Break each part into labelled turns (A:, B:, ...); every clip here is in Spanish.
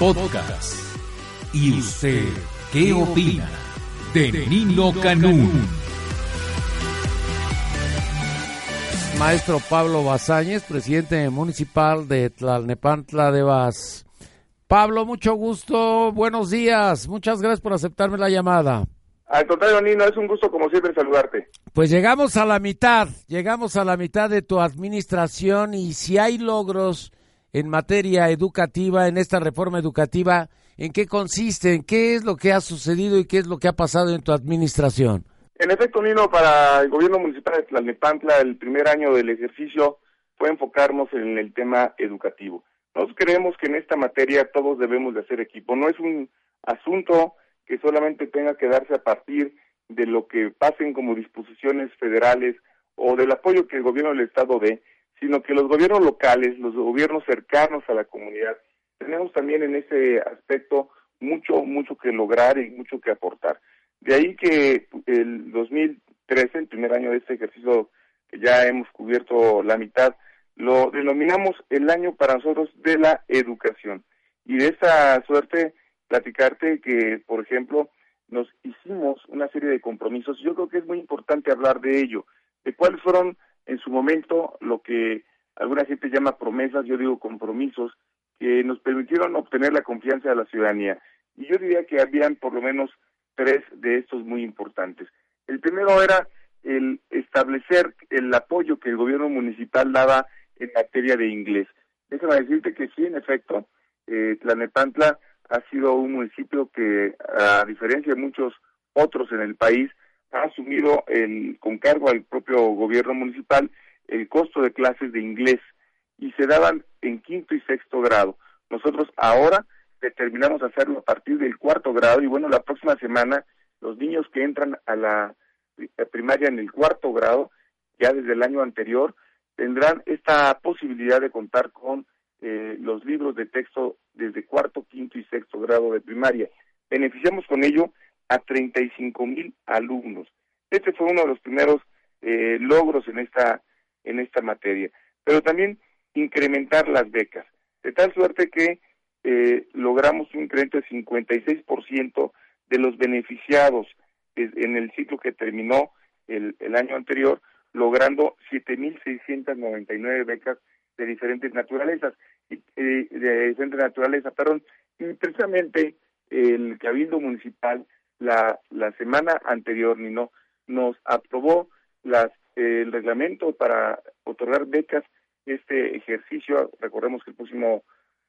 A: Podcast. ¿Y usted qué opina de Nino Canún?
B: Maestro Pablo Bazáñez, presidente municipal de Tlalnepantla de Vaz. Pablo, mucho gusto, buenos días, muchas gracias por aceptarme la llamada.
C: Al contrario, Nino, es un gusto como siempre saludarte.
B: Pues llegamos a la mitad, llegamos a la mitad de tu administración y si hay logros en materia educativa, en esta reforma educativa, ¿en qué consiste? ¿En qué es lo que ha sucedido y qué es lo que ha pasado en tu administración?
C: En efecto, Nino, para el gobierno municipal de Tlalnepantla, el primer año del ejercicio fue enfocarnos en el tema educativo. Nosotros creemos que en esta materia todos debemos de hacer equipo. No es un asunto que solamente tenga que darse a partir de lo que pasen como disposiciones federales o del apoyo que el gobierno del Estado dé, sino que los gobiernos locales, los gobiernos cercanos a la comunidad, tenemos también en ese aspecto mucho, mucho que lograr y mucho que aportar. De ahí que el 2013, el primer año de este ejercicio que ya hemos cubierto la mitad, lo denominamos el año para nosotros de la educación. Y de esa suerte, platicarte que, por ejemplo, nos hicimos una serie de compromisos. Yo creo que es muy importante hablar de ello, de cuáles fueron en su momento lo que alguna gente llama promesas, yo digo compromisos, que nos permitieron obtener la confianza de la ciudadanía. Y yo diría que habían por lo menos tres de estos muy importantes. El primero era el establecer el apoyo que el gobierno municipal daba en materia de inglés. Déjame decirte que sí, en efecto, eh, Tlanepantla ha sido un municipio que, a diferencia de muchos otros en el país, ha asumido el, con cargo al propio gobierno municipal el costo de clases de inglés y se daban en quinto y sexto grado. Nosotros ahora determinamos hacerlo a partir del cuarto grado y bueno, la próxima semana los niños que entran a la primaria en el cuarto grado, ya desde el año anterior, tendrán esta posibilidad de contar con eh, los libros de texto desde cuarto, quinto y sexto grado de primaria. Beneficiamos con ello a 35 mil alumnos. Este fue uno de los primeros eh, logros en esta, en esta materia. Pero también incrementar las becas, de tal suerte que eh, logramos un incremento de 56% de los beneficiados en el ciclo que terminó el, año anterior, logrando 7.699 becas de diferentes naturalezas, de diferentes naturaleza, perdón, y precisamente el Cabildo Municipal la, la semana anterior, ni no, nos aprobó las, el reglamento para otorgar becas este ejercicio, recordemos que el próximo,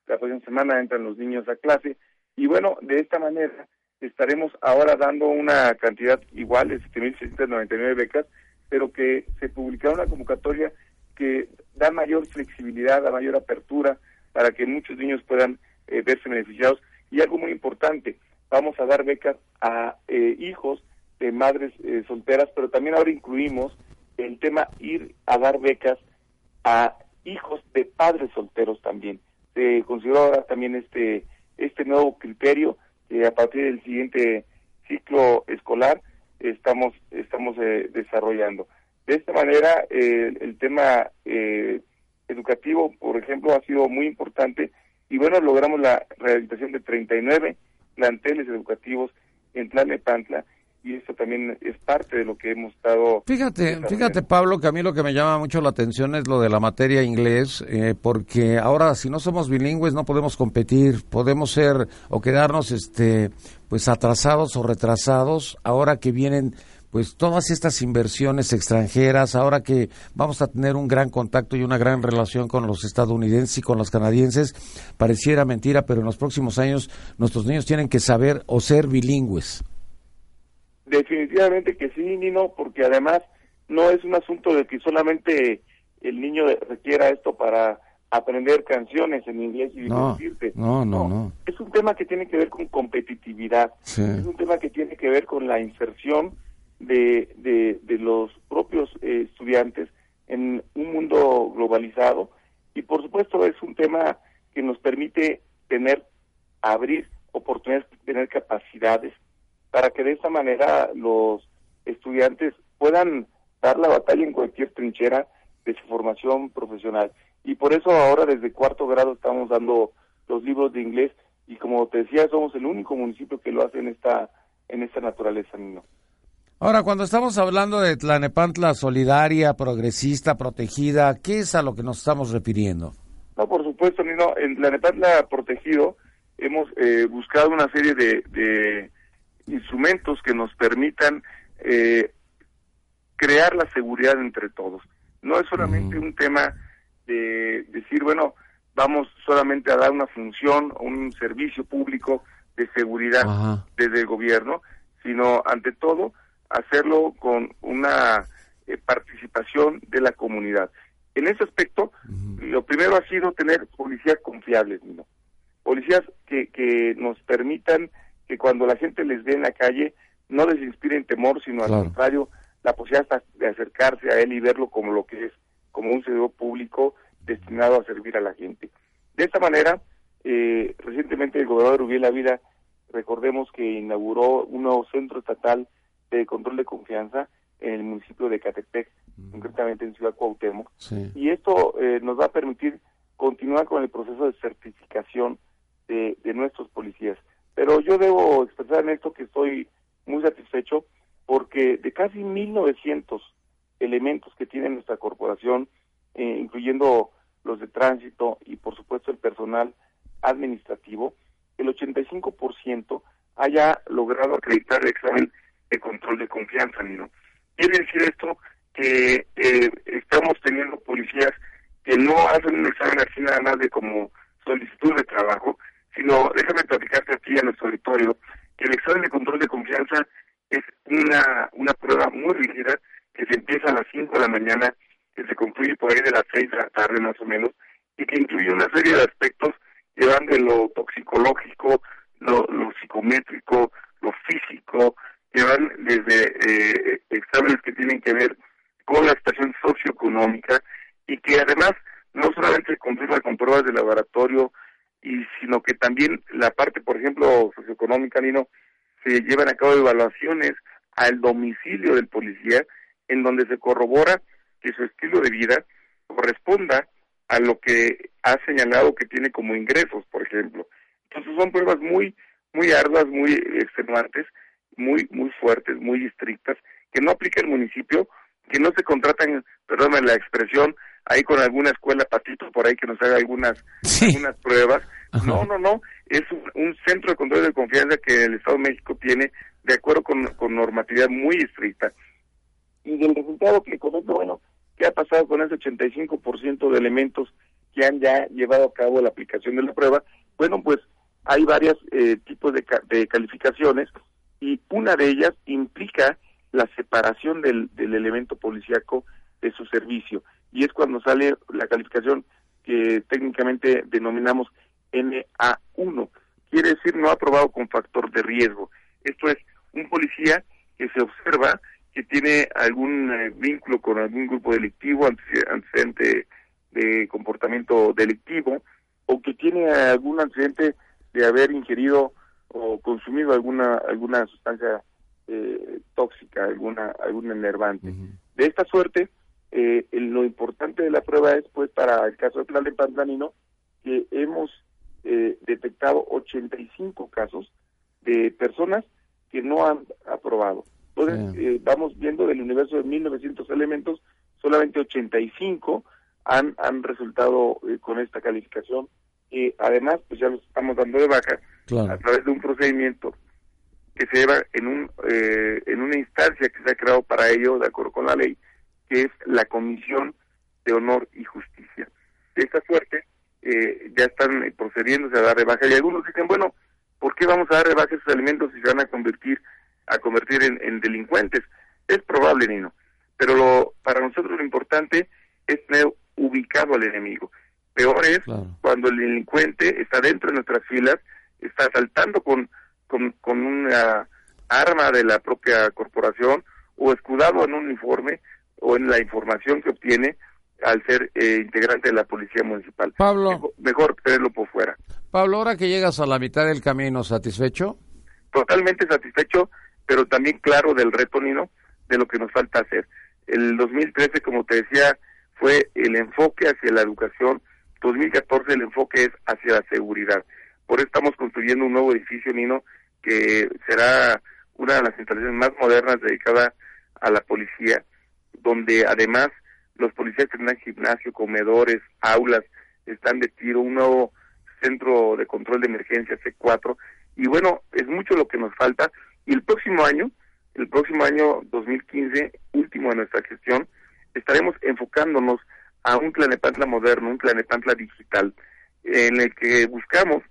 C: la próxima semana entran los niños a clase, y bueno, de esta manera estaremos ahora dando una cantidad igual de 7.699 becas, pero que se publicará una convocatoria que da mayor flexibilidad, da mayor apertura para que muchos niños puedan eh, verse beneficiados. Y algo muy importante, vamos a dar becas a eh, hijos de madres eh, solteras, pero también ahora incluimos el tema ir a dar becas a hijos de padres solteros también. Se consideró ahora también este este nuevo criterio que a partir del siguiente ciclo escolar estamos estamos desarrollando. De esta manera, eh, el tema eh, educativo, por ejemplo, ha sido muy importante y bueno, logramos la rehabilitación de 39 planteles educativos en Tlalnepantla y eso también es parte de lo que hemos estado.
B: Fíjate, fíjate Pablo, que a mí lo que me llama mucho la atención es lo de la materia inglés, eh, porque ahora si no somos bilingües no podemos competir, podemos ser o quedarnos, este, pues atrasados o retrasados. Ahora que vienen pues todas estas inversiones extranjeras, ahora que vamos a tener un gran contacto y una gran relación con los estadounidenses y con los canadienses, pareciera mentira, pero en los próximos años nuestros niños tienen que saber o ser bilingües.
C: Definitivamente que sí, Nino, porque además no es un asunto de que solamente el niño requiera esto para aprender canciones en inglés y divertirte.
B: No, no, no,
C: Es un tema que tiene que ver con competitividad. Es un tema que tiene que ver con la inserción de, de, los propios eh, estudiantes en un mundo globalizado. Y por supuesto es un tema que nos permite tener, abrir oportunidades, tener capacidades para que de esta manera los estudiantes puedan dar la batalla en cualquier trinchera de su formación profesional. Y por eso ahora desde cuarto grado estamos dando los libros de inglés y como te decía, somos el único municipio que lo hace en esta, en esta naturaleza, Nino.
B: Ahora, cuando estamos hablando de Tlanepantla solidaria, progresista, protegida, ¿qué es a lo que nos estamos refiriendo?
C: No, por supuesto, Nino, en Tlanepantla protegido hemos eh, buscado una serie de, instrumentos que nos permitan eh, crear la seguridad entre todos. No es solamente un tema de decir, bueno, vamos solamente a dar una función o un servicio público de seguridad desde el gobierno, sino ante todo hacerlo con una eh, participación de la comunidad. En ese aspecto, lo primero ha sido tener policías confiables, ¿no? policías que, que nos permitan que cuando la gente les ve en la calle no les inspiren temor, sino al contrario, la posibilidad de acercarse a él y verlo como lo que es, como un servidor público destinado a servir a la gente. De esta manera, eh, recientemente el gobernador Uriel Ávila, recordemos que inauguró un nuevo centro estatal de control de confianza en el municipio de Catepec, concretamente en Ciudad Cuauhtémoc, y esto eh, nos va a permitir continuar con el proceso de certificación de, de nuestros policías. Pero yo debo expresar en esto que estoy muy satisfecho porque de casi 1.900 elementos que tiene nuestra corporación, eh, incluyendo los de tránsito y por supuesto el personal administrativo, el 85% haya logrado acreditar el examen de control de confianza, ¿no? Quiere decir esto que eh, estamos teniendo policías que no hacen un examen así nada más de como solicitud de trabajo, sino déjame platicarte aquí a nuestro auditorio que el examen de control de confianza es una, una prueba muy rígida que se empieza a las 5 de la mañana, que se concluye por ahí de las 6 de la tarde más o menos, y que incluye una serie de aspectos llevando lo toxicológico, lo, lo psicométrico, lo físico, llevan desde eh, exámenes que tienen que ver con la situación socioeconómica y que además no solamente se confirma con pruebas de laboratorio, y sino que también la parte, por ejemplo, socioeconómica, Nino, se llevan a cabo evaluaciones al domicilio del policía en donde se corrobora que su estilo de vida corresponda a lo que ha señalado que tiene como ingresos, por ejemplo. Entonces son pruebas muy muy arduas, muy extenuantes, muy muy fuertes, muy estrictas, que no aplica el municipio, que no se contratan, perdóname la expresión, ahí con alguna escuela patito por ahí que nos haga algunas algunas pruebas. No, no, no, es un, centro de control de confianza que el Estado de México tiene de acuerdo con, con normatividad muy estricta. Y del resultado que comento, bueno, ¿qué ha pasado con ese 85% de elementos que han ya llevado a cabo la aplicación de la prueba? Bueno, pues hay varios eh, tipos de, de calificaciones y una de ellas implica la separación del, del elemento policíaco de su servicio y es cuando sale la calificación que técnicamente denominamos NA1. Quiere decir no aprobado con factor de riesgo. Esto es un policía que se observa que tiene algún eh, vínculo con algún grupo delictivo, antecedente de comportamiento delictivo, o que tiene algún antecedente de haber ingerido o consumido alguna alguna sustancia eh, tóxica, alguna algún enervante. De esta suerte, eh, lo importante de la prueba es, pues, para el caso de Plan de Pantanino, que hemos eh, detectado 85 casos de personas que no han aprobado. Entonces, eh, vamos viendo del universo de 1.900 elementos, solamente 85 han, han resultado eh, con esta calificación. Y además, pues ya los estamos dando de baja a través de un procedimiento que se lleva en, un, en una instancia que se ha creado para ello, de acuerdo con la ley, que es la Comisión de Honor y Justicia. De esta suerte, eh, ya están procediéndose a dar rebaja y algunos dicen, bueno, ¿por qué vamos a dar rebaja a esos alimentos si se van a convertir a convertir en, delincuentes? Es probable, Nino, pero lo, para nosotros lo importante es tener ubicado al enemigo. Peor es cuando el delincuente está dentro de nuestras filas, está asaltando con, con, con una arma de la propia corporación o escudado en un uniforme o en la información que obtiene al ser eh, integrante de la policía municipal.
B: Pablo.
C: Mejor, tenerlo por fuera.
B: Pablo, ahora que llegas a la mitad del camino, ¿satisfecho?
C: Totalmente satisfecho, pero también claro del reto, Nino, de lo que nos falta hacer. El 2013, como te decía, fue el enfoque hacia la educación. 2014 el enfoque es hacia la seguridad. Por eso estamos construyendo un nuevo edificio, Nino, que será una de las instalaciones más modernas dedicada a la policía, donde además los policías tendrán gimnasio, comedores, aulas, están de tiro, un nuevo centro de control de emergencia C4 y bueno, es mucho lo que nos falta. Y el próximo año, el próximo año 2015, último de nuestra gestión, estaremos enfocándonos a un Planepantla moderno, un Planepantla digital, en el que buscamos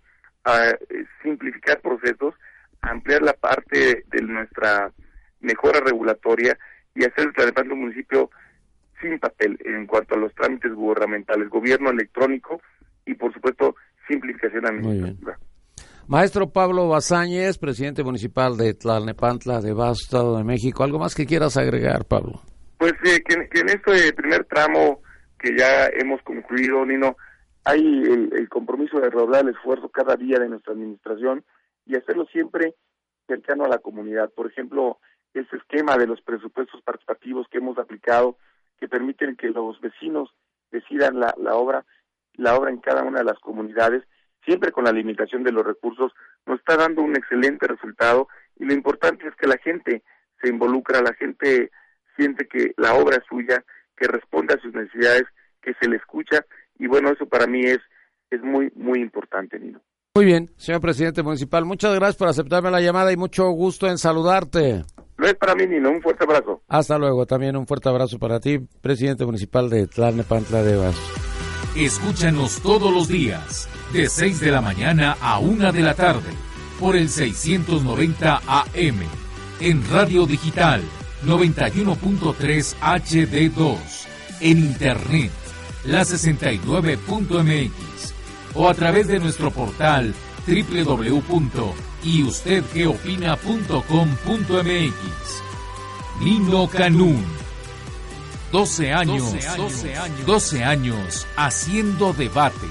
C: a, eh, simplificar procesos, ampliar la parte de nuestra mejora regulatoria y hacer el Planepantla un municipio sin papel en cuanto a los trámites gubernamentales, gobierno electrónico y por supuesto simplificación administrativa.
B: Maestro Pablo Bazáñez, presidente municipal de Tlalnepantla de Basto, Estado de México. ¿Algo más que quieras agregar, Pablo?
C: Pues eh, que, en este primer tramo que ya hemos concluido, Nino, hay el, el compromiso de rodar el esfuerzo cada día de nuestra administración y hacerlo siempre cercano a la comunidad. Por ejemplo, ese esquema de los presupuestos participativos que hemos aplicado que permiten que los vecinos decidan la, la obra, la obra en cada una de las comunidades, siempre con la limitación de los recursos, nos está dando un excelente resultado y lo importante es que la gente se involucra, la gente siente que la obra es suya, que responde a sus necesidades, que se le escucha y bueno, eso para mí es, es muy, muy importante, Nino.
B: Muy bien, señor presidente municipal, muchas gracias por aceptarme la llamada y mucho gusto en saludarte.
C: No es para mí, Nino. Un fuerte abrazo.
B: Hasta luego. También un fuerte abrazo para ti, presidente municipal de Tlalnepantla de Vaz.
A: Escúchanos todos los días, de 6 de la mañana a 1 de la tarde, por el 690 AM, en Radio Digital 91.3 HD2, en Internet, la 69.mx, o a través de nuestro portal www.yustedqueopina.com.mx. Nino Canún. 12 años, 12 años, 12 años haciendo debate